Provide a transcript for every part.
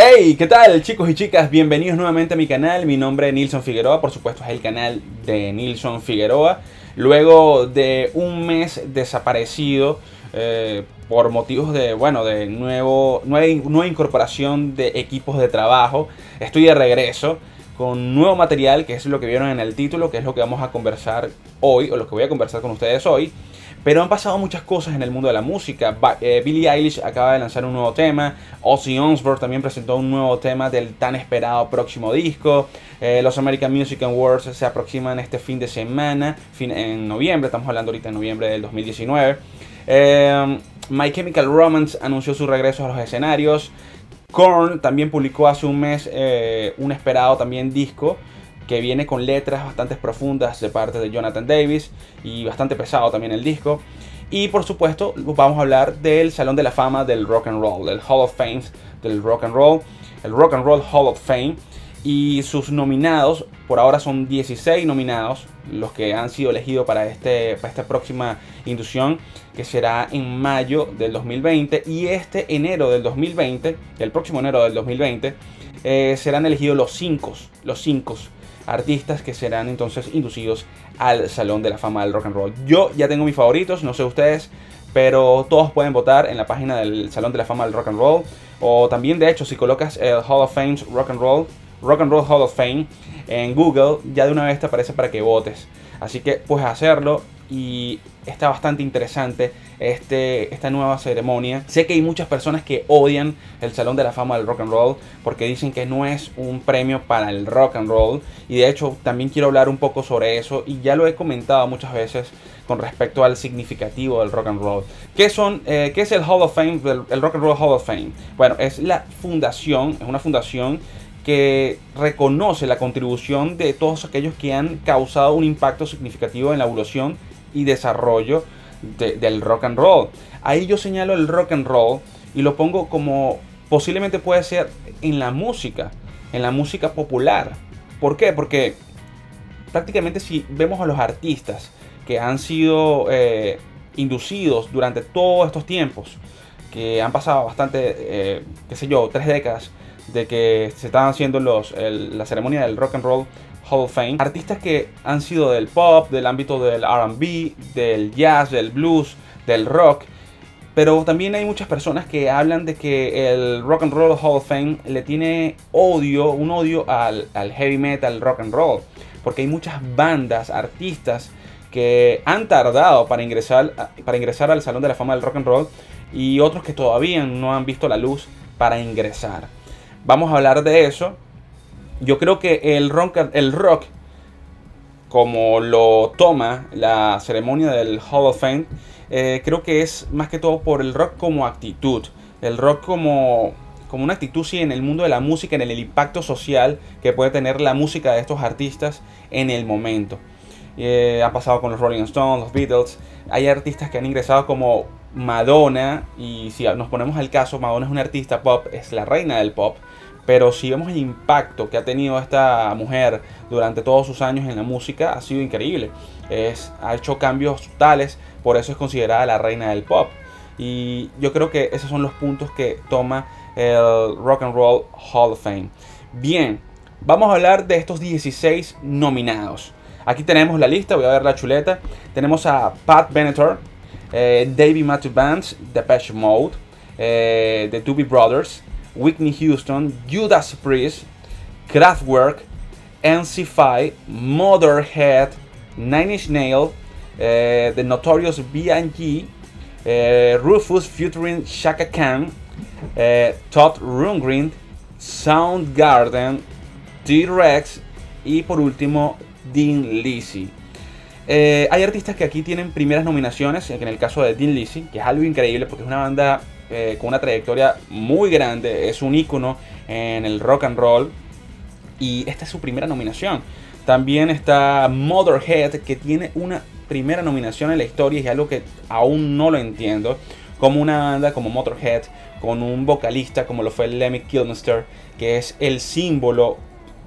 Hey, ¿qué tal chicos y chicas? Bienvenidos nuevamente a mi canal. Mi nombre es Nilson Figueroa, por supuesto es el canal de Nilson Figueroa. Luego de un mes desaparecido eh, por motivos de, bueno, de nuevo, nueva, nueva incorporación de equipos de trabajo, estoy de regreso con nuevo material, que es lo que vieron en el título, que es lo que vamos a conversar hoy, o lo que voy a conversar con ustedes hoy. Pero han pasado muchas cosas en el mundo de la música. Eh, Billie Eilish acaba de lanzar un nuevo tema. Ozzy Osbourne también presentó un nuevo tema del tan esperado próximo disco. Eh, los American Music Awards se aproximan este fin de semana, fin, en noviembre. Estamos hablando ahorita en noviembre del 2019. Eh, My Chemical Romance anunció su regreso a los escenarios. Korn también publicó hace un mes un esperado también disco que viene con letras bastante profundas de parte de Jonathan Davis y bastante pesado también el disco. Y por supuesto vamos a hablar del Salón de la Fama del Rock and Roll, del Hall of Fame del Rock and Roll, el Rock and Roll Hall of Fame. Y sus nominados, por ahora son 16 nominados, los que han sido elegidos para, este, para esta próxima inducción, que será en mayo del 2020. Y este enero del 2020, el próximo enero del 2020, eh, serán elegidos los 5, los 5 artistas que serán entonces inducidos al Salón de la Fama del Rock and Roll. Yo ya tengo mis favoritos, no sé ustedes, pero todos pueden votar en la página del Salón de la Fama del Rock and Roll. O también, de hecho, si colocas el Hall of Fame Rock and Roll, Rock and Roll Hall of Fame en Google, ya de una vez te aparece para que votes. Así que puedes hacerlo y está bastante interesante este, esta nueva ceremonia. Sé que hay muchas personas que odian el Salón de la Fama del Rock and Roll porque dicen que no es un premio para el rock and roll. Y de hecho también quiero hablar un poco sobre eso y ya lo he comentado muchas veces con respecto al significativo del rock and roll. ¿Qué, son, eh, ¿qué es el Hall of Fame, el Rock and Roll Hall of Fame? Bueno, es la fundación, es una fundación que reconoce la contribución de todos aquellos que han causado un impacto significativo en la evolución y desarrollo del rock and roll. Ahí yo señalo el rock and roll y lo pongo como posiblemente puede ser en la música, en la música popular. ¿Por qué? Porque prácticamente si vemos a los artistas que han sido eh, inducidos durante todos estos tiempos, que han pasado bastante, eh, qué sé yo, tres décadas de que se estaban haciendo los, la ceremonia del rock and roll Hall of Fame. Artistas que han sido del pop, del ámbito del RB, del jazz, del blues, del rock. Pero también hay muchas personas que hablan de que el Rock and Roll Hall of Fame le tiene odio, un odio al, heavy metal, rock and roll. Porque hay muchas bandas, artistas que han tardado para ingresar, para ingresar al Salón de la Fama del Rock and Roll y otros que todavía no han visto la luz para ingresar. Vamos a hablar de eso yo creo que el rock, el rock, como lo toma la ceremonia del Hall of Fame, eh, creo que es más que todo por el rock como actitud. El rock como, como una actitud, sí, en el mundo de la música, en el impacto social que puede tener la música de estos artistas en el momento. Eh, ha pasado con los Rolling Stones, los Beatles. Hay artistas que han ingresado como Madonna. Y si nos ponemos al caso, Madonna es una artista pop, es la reina del pop. Pero si vemos el impacto que ha tenido esta mujer durante todos sus años en la música, ha sido increíble. Es, ha hecho cambios totales, por eso es considerada la reina del pop. Y yo creo que esos son los puntos que toma el Rock and Roll Hall of Fame. Bien, vamos a hablar de estos 16 nominados. Aquí tenemos la lista, voy a ver la chuleta. Tenemos a Pat Benatar, eh, David Matthew Bands, Depeche Mode, eh, The Doobie Brothers, Whitney Houston, Judas Priest, Kraftwerk, NC5, Motherhead, Nine Inch Nails, eh, The Notorious B&G, eh, Rufus featuring Shaka Khan, eh, Todd Rundgren, Soundgarden, T-Rex y por último Dean Lizzy. hay artistas que aquí tienen primeras nominaciones, en el caso de Dean Lizzy, que es algo increíble porque es una banda eh, con una trayectoria muy grande, es un ícono en el rock and roll y esta es su primera nominación. También está Motherhead que tiene una primera nominación en la historia y es algo que aún no lo entiendo. Como una banda como Motorhead, con un vocalista como lo fue Lemmy Kilmister, que es el símbolo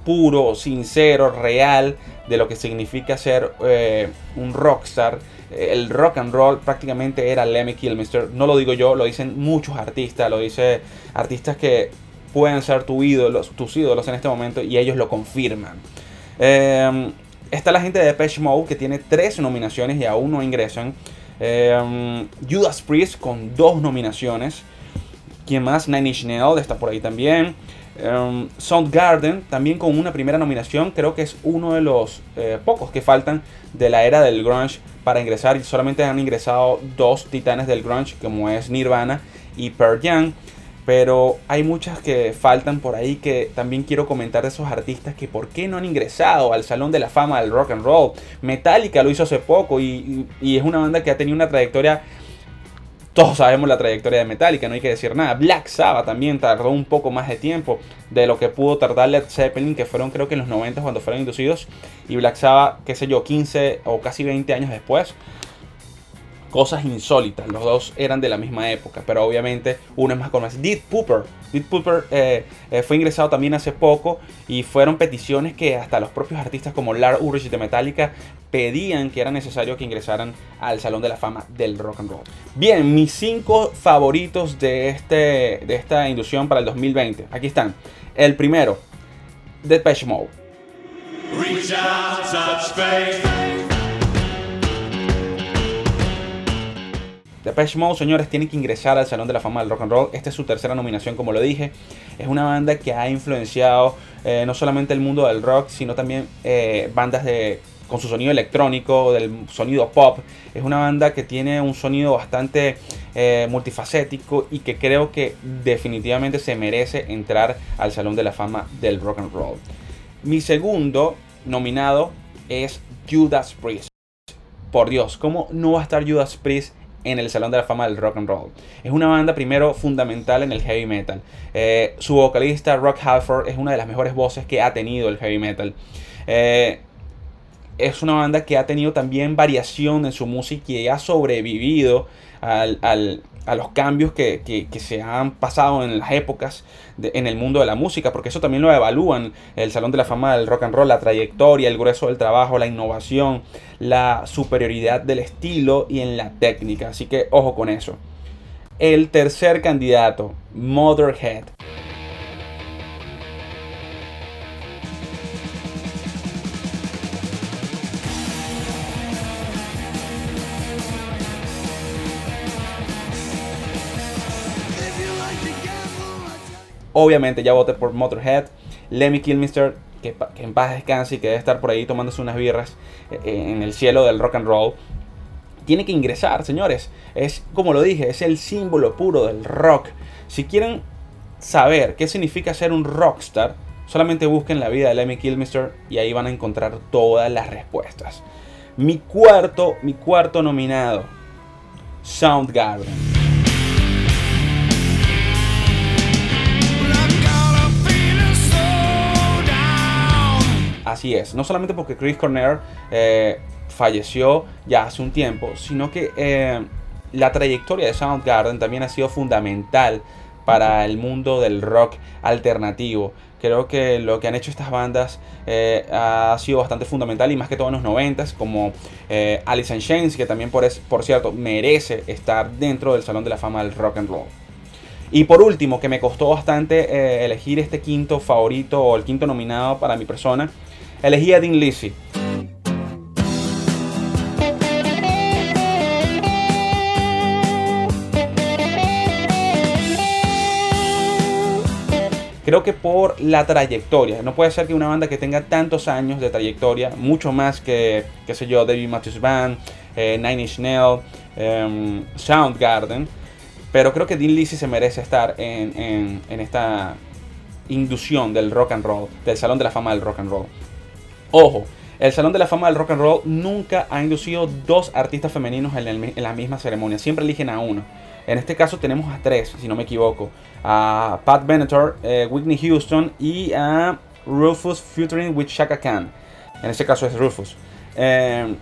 puro, sincero, real de lo que significa ser eh, un rockstar el rock and roll prácticamente era Lemmy Kilmister. No lo digo yo, lo dicen muchos artistas, lo dice artistas que pueden ser tu ídolos, tus ídolos en este momento y ellos lo confirman. Em, está la gente de Depeche Mode que tiene tres nominaciones y aún no ingresan. Em, Judas Priest con dos nominaciones. ¿Quién más? Nine Inch Nails está por ahí también. Um, Soundgarden también con una primera nominación. Creo que es uno de los eh, pocos que faltan de la era del grunge para ingresar. Y solamente han ingresado dos titanes del grunge como es Nirvana y Pearl Jam. Pero hay muchas que faltan por ahí que también quiero comentar de esos artistas que por qué no han ingresado al Salón de la Fama del Rock and Roll. Metallica lo hizo hace poco y es una banda que ha tenido una trayectoria todos sabemos la trayectoria de Metallica, no hay que decir nada. Black Sabbath también tardó un poco más de tiempo de lo que pudo tardar Led Zeppelin, que fueron creo que en los 90 cuando fueron inducidos. Y Black Sabbath, qué sé yo, 15 o casi 20 años después cosas insólitas. Los dos eran de la misma época, pero obviamente uno es más conocido. Deep Pooper. Deep Pooper eh, eh, fue ingresado también hace poco y fueron peticiones que hasta los propios artistas como Lars Ulrich de Metallica pedían que era necesario que ingresaran al Salón de la Fama del Rock and Roll. Bien, mis cinco favoritos de, este, de esta inducción para el 2020. Aquí están. El primero, Depeche Mode. Reach out, Depeche Mode, señores, tienen que ingresar al Salón de la Fama del Rock and Roll. Esta es su tercera nominación, como lo dije. Es una banda que ha influenciado eh, no solamente el mundo del rock, sino también eh, bandas de, con su sonido electrónico, del sonido pop. Es una banda que tiene un sonido bastante eh, multifacético y que creo que definitivamente se merece entrar al Salón de la Fama del Rock and Roll. Mi segundo nominado es Judas Priest. Por Dios, ¿cómo no va a estar Judas Priest en el Salón de la Fama del Rock and Roll. Es una banda primero fundamental en el heavy metal. Eh, su vocalista Rock Halford es una de las mejores voces que ha tenido el heavy metal. Eh, es una banda que ha tenido también variación en su música y ha sobrevivido al, a los cambios que, se han pasado en las épocas en el mundo de la música, porque eso también lo evalúan el Salón de la Fama del Rock and Roll, la trayectoria, el grueso del trabajo, la innovación, la superioridad del estilo y en la técnica. Así que ojo con eso. El tercer candidato, Motherhead. Obviamente ya voté por Motorhead. Lemmy Kilmister, que, que en paz descanse y que debe estar por ahí tomándose unas birras eh, eh, en el cielo del rock and roll. Tiene que ingresar, señores. Es, como lo dije, es el símbolo puro del rock. Si quieren saber qué significa ser un rockstar, solamente busquen la vida de Lemmy Kilmister y ahí van a encontrar todas las respuestas. Mi cuarto, mi cuarto nominado, Soundgarden. Así es, no solamente porque Chris Cornell eh, falleció ya hace un tiempo, sino que eh, la trayectoria de Soundgarden también ha sido fundamental para el mundo del rock alternativo. Creo que lo que han hecho estas bandas eh, ha sido bastante fundamental y más que todo en los 90 como Alice in Chains, que también por, por cierto merece estar dentro del Salón de la Fama del Rock and Roll. Y por último, que me costó bastante elegir este quinto favorito o el quinto nominado para mi persona, elegí a Dean Lizzy. Creo que por la trayectoria. No puede ser que una banda que tenga tantos años de trayectoria, mucho más que, qué sé yo, David Matthews Band, eh, Nine Inch Nails, em, Soundgarden. Pero creo que Dean Lizzy se merece estar en, en esta inducción del rock and roll, del Salón de la Fama del Rock and Roll. Ojo, el Salón de la Fama del Rock and Roll nunca ha inducido dos artistas femeninos en, la misma ceremonia. Siempre eligen a uno. En este caso tenemos a tres, si no me equivoco. A Pat Benatar, eh, Whitney Houston y a Rufus featuring with Shaka Khan. En este caso es Rufus. Eh,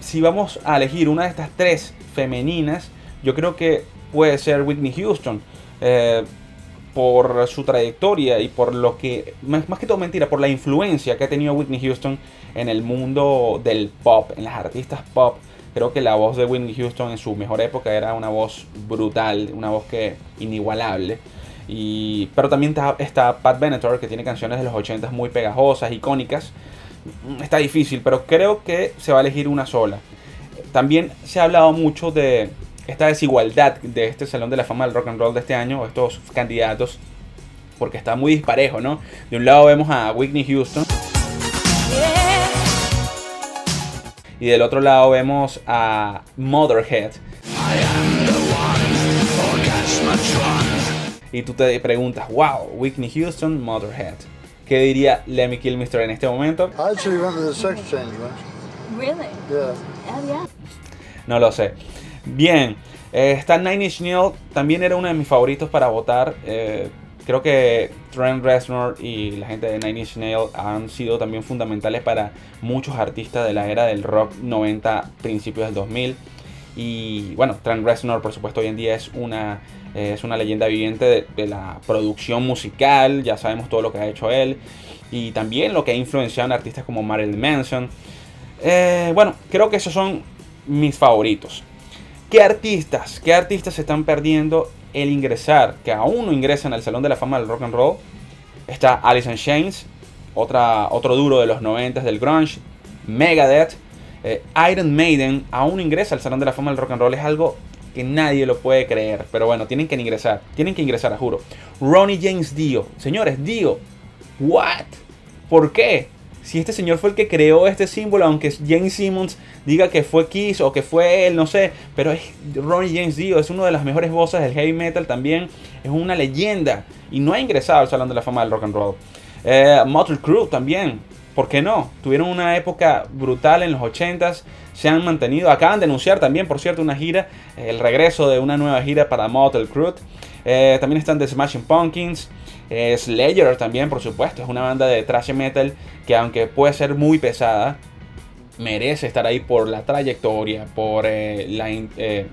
si vamos a elegir una de estas tres femeninas, yo creo que puede ser Whitney Houston. Eh, por su trayectoria y por lo que, más, que todo mentira, por la influencia que ha tenido Whitney Houston en el mundo del pop, en las artistas pop. Creo que la voz de Whitney Houston en su mejor época era una voz brutal, una voz que inigualable. Y, pero también está, está Pat Benatar, que tiene canciones de los 80 muy pegajosas, icónicas. Mm, está difícil, pero creo que se va a elegir una sola. También se ha hablado mucho de esta desigualdad de este Salón de la Fama del Rock and Roll de este año, estos candidatos, porque está muy disparejo, ¿no? De un lado vemos a Whitney Houston. Y del otro lado vemos a Motherhead. Y tú te preguntas, wow, Whitney Houston, Motherhead. ¿Qué diría Lemmy Kilmister en este momento? No lo sé. Bien, eh, está Nine Inch Nails, también era uno de mis favoritos para votar. Eh, creo que Trent Reznor y la gente de Nine Inch Nails han sido también fundamentales para muchos artistas de la era del rock 90, principios del 2000. Y bueno, Trent Reznor, por supuesto, hoy en día es una, eh, es una leyenda viviente de, la producción musical. Ya sabemos todo lo que ha hecho él. Y también lo que ha influenciado en artistas como Marilyn Manson. bueno, creo que esos son mis favoritos. ¿Qué artistas, qué artistas se están perdiendo el ingresar, que aún no ingresan al Salón de la Fama del Rock and Roll? Está Alice in otra, otro duro de los 90 del grunge, Megadeth, eh, Iron Maiden aún ingresa al Salón de la Fama del Rock and Roll, es algo que nadie lo puede creer, pero bueno, tienen que ingresar, tienen que ingresar, juro. Ronnie James Dio, señores, Dio, what? ¿Por qué? Si este señor fue el que creó este símbolo, aunque James Simmons diga que fue Kiss o que fue él, no sé, pero es Ronnie James Dio, es una de las mejores voces del heavy metal también, es una leyenda y no ha ingresado al Salón de la Fama del Rock and Roll. Eh, Motley Crue también, ¿por qué no? Tuvieron una época brutal en los 80s, se han mantenido, acaban de anunciar también, por cierto, una gira, el regreso de una nueva gira para Motley Crue. Eh, también están The Smashing Pumpkins. Eh, Slayer también, por supuesto, es una banda de thrash metal que aunque puede ser muy pesada, merece estar ahí por la trayectoria, por eh,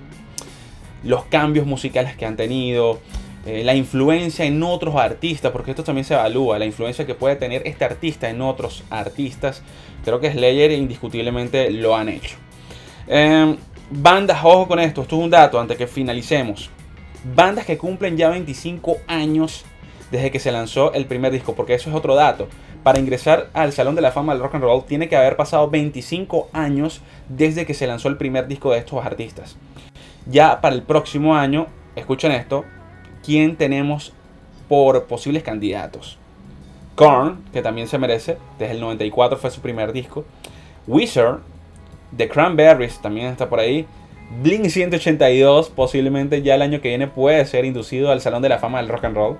los cambios musicales que han tenido, la influencia en otros artistas, porque esto también se evalúa, la influencia que puede tener este artista en otros artistas. Creo que Slayer indiscutiblemente lo han hecho. Em, bandas, ojo con esto, esto es un dato antes que finalicemos bandas que cumplen ya 25 años desde que se lanzó el primer disco, porque eso es otro dato. Para ingresar al Salón de la Fama del Rock and Roll tiene que haber pasado 25 años desde que se lanzó el primer disco de estos artistas. Ya para el próximo año, escuchen esto, ¿quién tenemos por posibles candidatos? Korn, que también se merece, desde el 94 fue su primer disco. Wizard, The Cranberries también está por ahí. Blink 182 posiblemente ya el año que viene puede ser inducido al Salón de la Fama del Rock and Roll.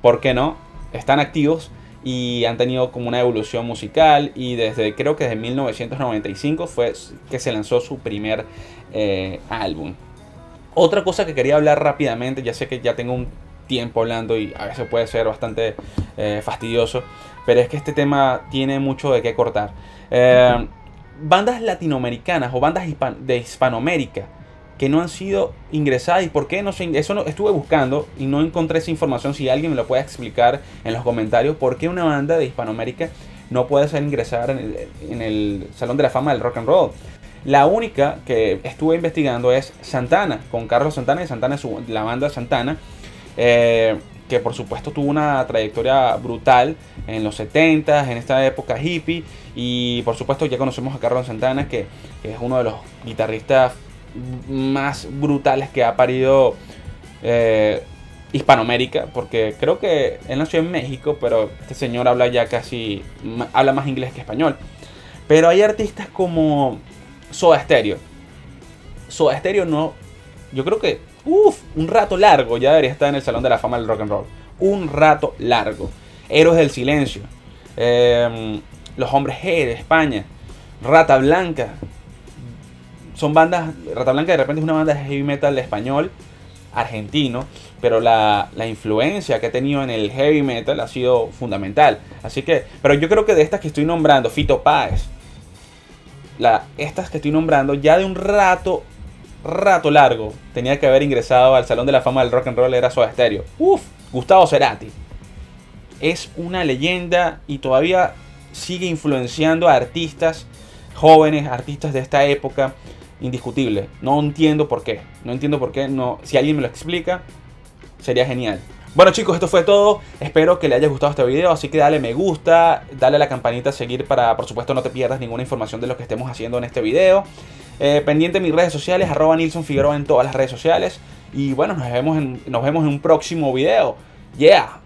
¿Por qué no? Están activos y han tenido como una evolución musical y desde creo que desde 1995 fue que se lanzó su primer eh, álbum. Otra cosa que quería hablar rápidamente, ya sé que ya tengo un tiempo hablando y a veces puede ser bastante eh, fastidioso, pero es que este tema tiene mucho de qué cortar. Eh, bandas latinoamericanas o bandas de Hispanoamérica que no han sido ingresadas y por qué no se eso estuve buscando y no encontré esa información si alguien me lo puede explicar en los comentarios por qué una banda de Hispanoamérica no puede ser ingresada en el, Salón de la Fama del Rock and Roll. La única que estuve investigando es Santana, con Carlos Santana y Santana es la banda Santana. Eh, que por supuesto tuvo una trayectoria brutal en los 70, en esta época hippie, y por supuesto ya conocemos a Carlos Santana, que, es uno de los guitarristas más brutales que ha parido eh, Hispanoamérica, porque creo que él nació en México, pero este señor habla ya casi, habla más inglés que español. Pero hay artistas como Soda Stereo. Soda Stereo no, yo creo que Uf, un rato largo ya debería estar en el Salón de la Fama del Rock and Roll. Un rato largo. Héroes del Silencio. Em, los Hombres G de España. Rata Blanca. Son bandas. Rata Blanca de repente es una banda de heavy metal español, argentino. Pero la, influencia que ha tenido en el heavy metal ha sido fundamental. Así que. Pero yo creo que de estas que estoy nombrando, Fito Páez. La, estas que estoy nombrando, ya de un rato rato largo tenía que haber ingresado al Salón de la Fama del Rock and Roll era Soda Stereo. Uf, Gustavo Cerati. Es una leyenda y todavía sigue influenciando a artistas jóvenes, artistas de esta época, indiscutible. No entiendo por qué. No entiendo por qué. No, si alguien me lo explica, sería genial. Bueno chicos, esto fue todo. Espero que les haya gustado este video. Así que dale me gusta, dale a la campanita a seguir para, por supuesto, no te pierdas ninguna información de lo que estemos haciendo en este video. Eh, pendiente en mis redes sociales, arroba Nilson Figueroa en todas las redes sociales. Y bueno, nos vemos en, nos vemos en un próximo video. Yeah.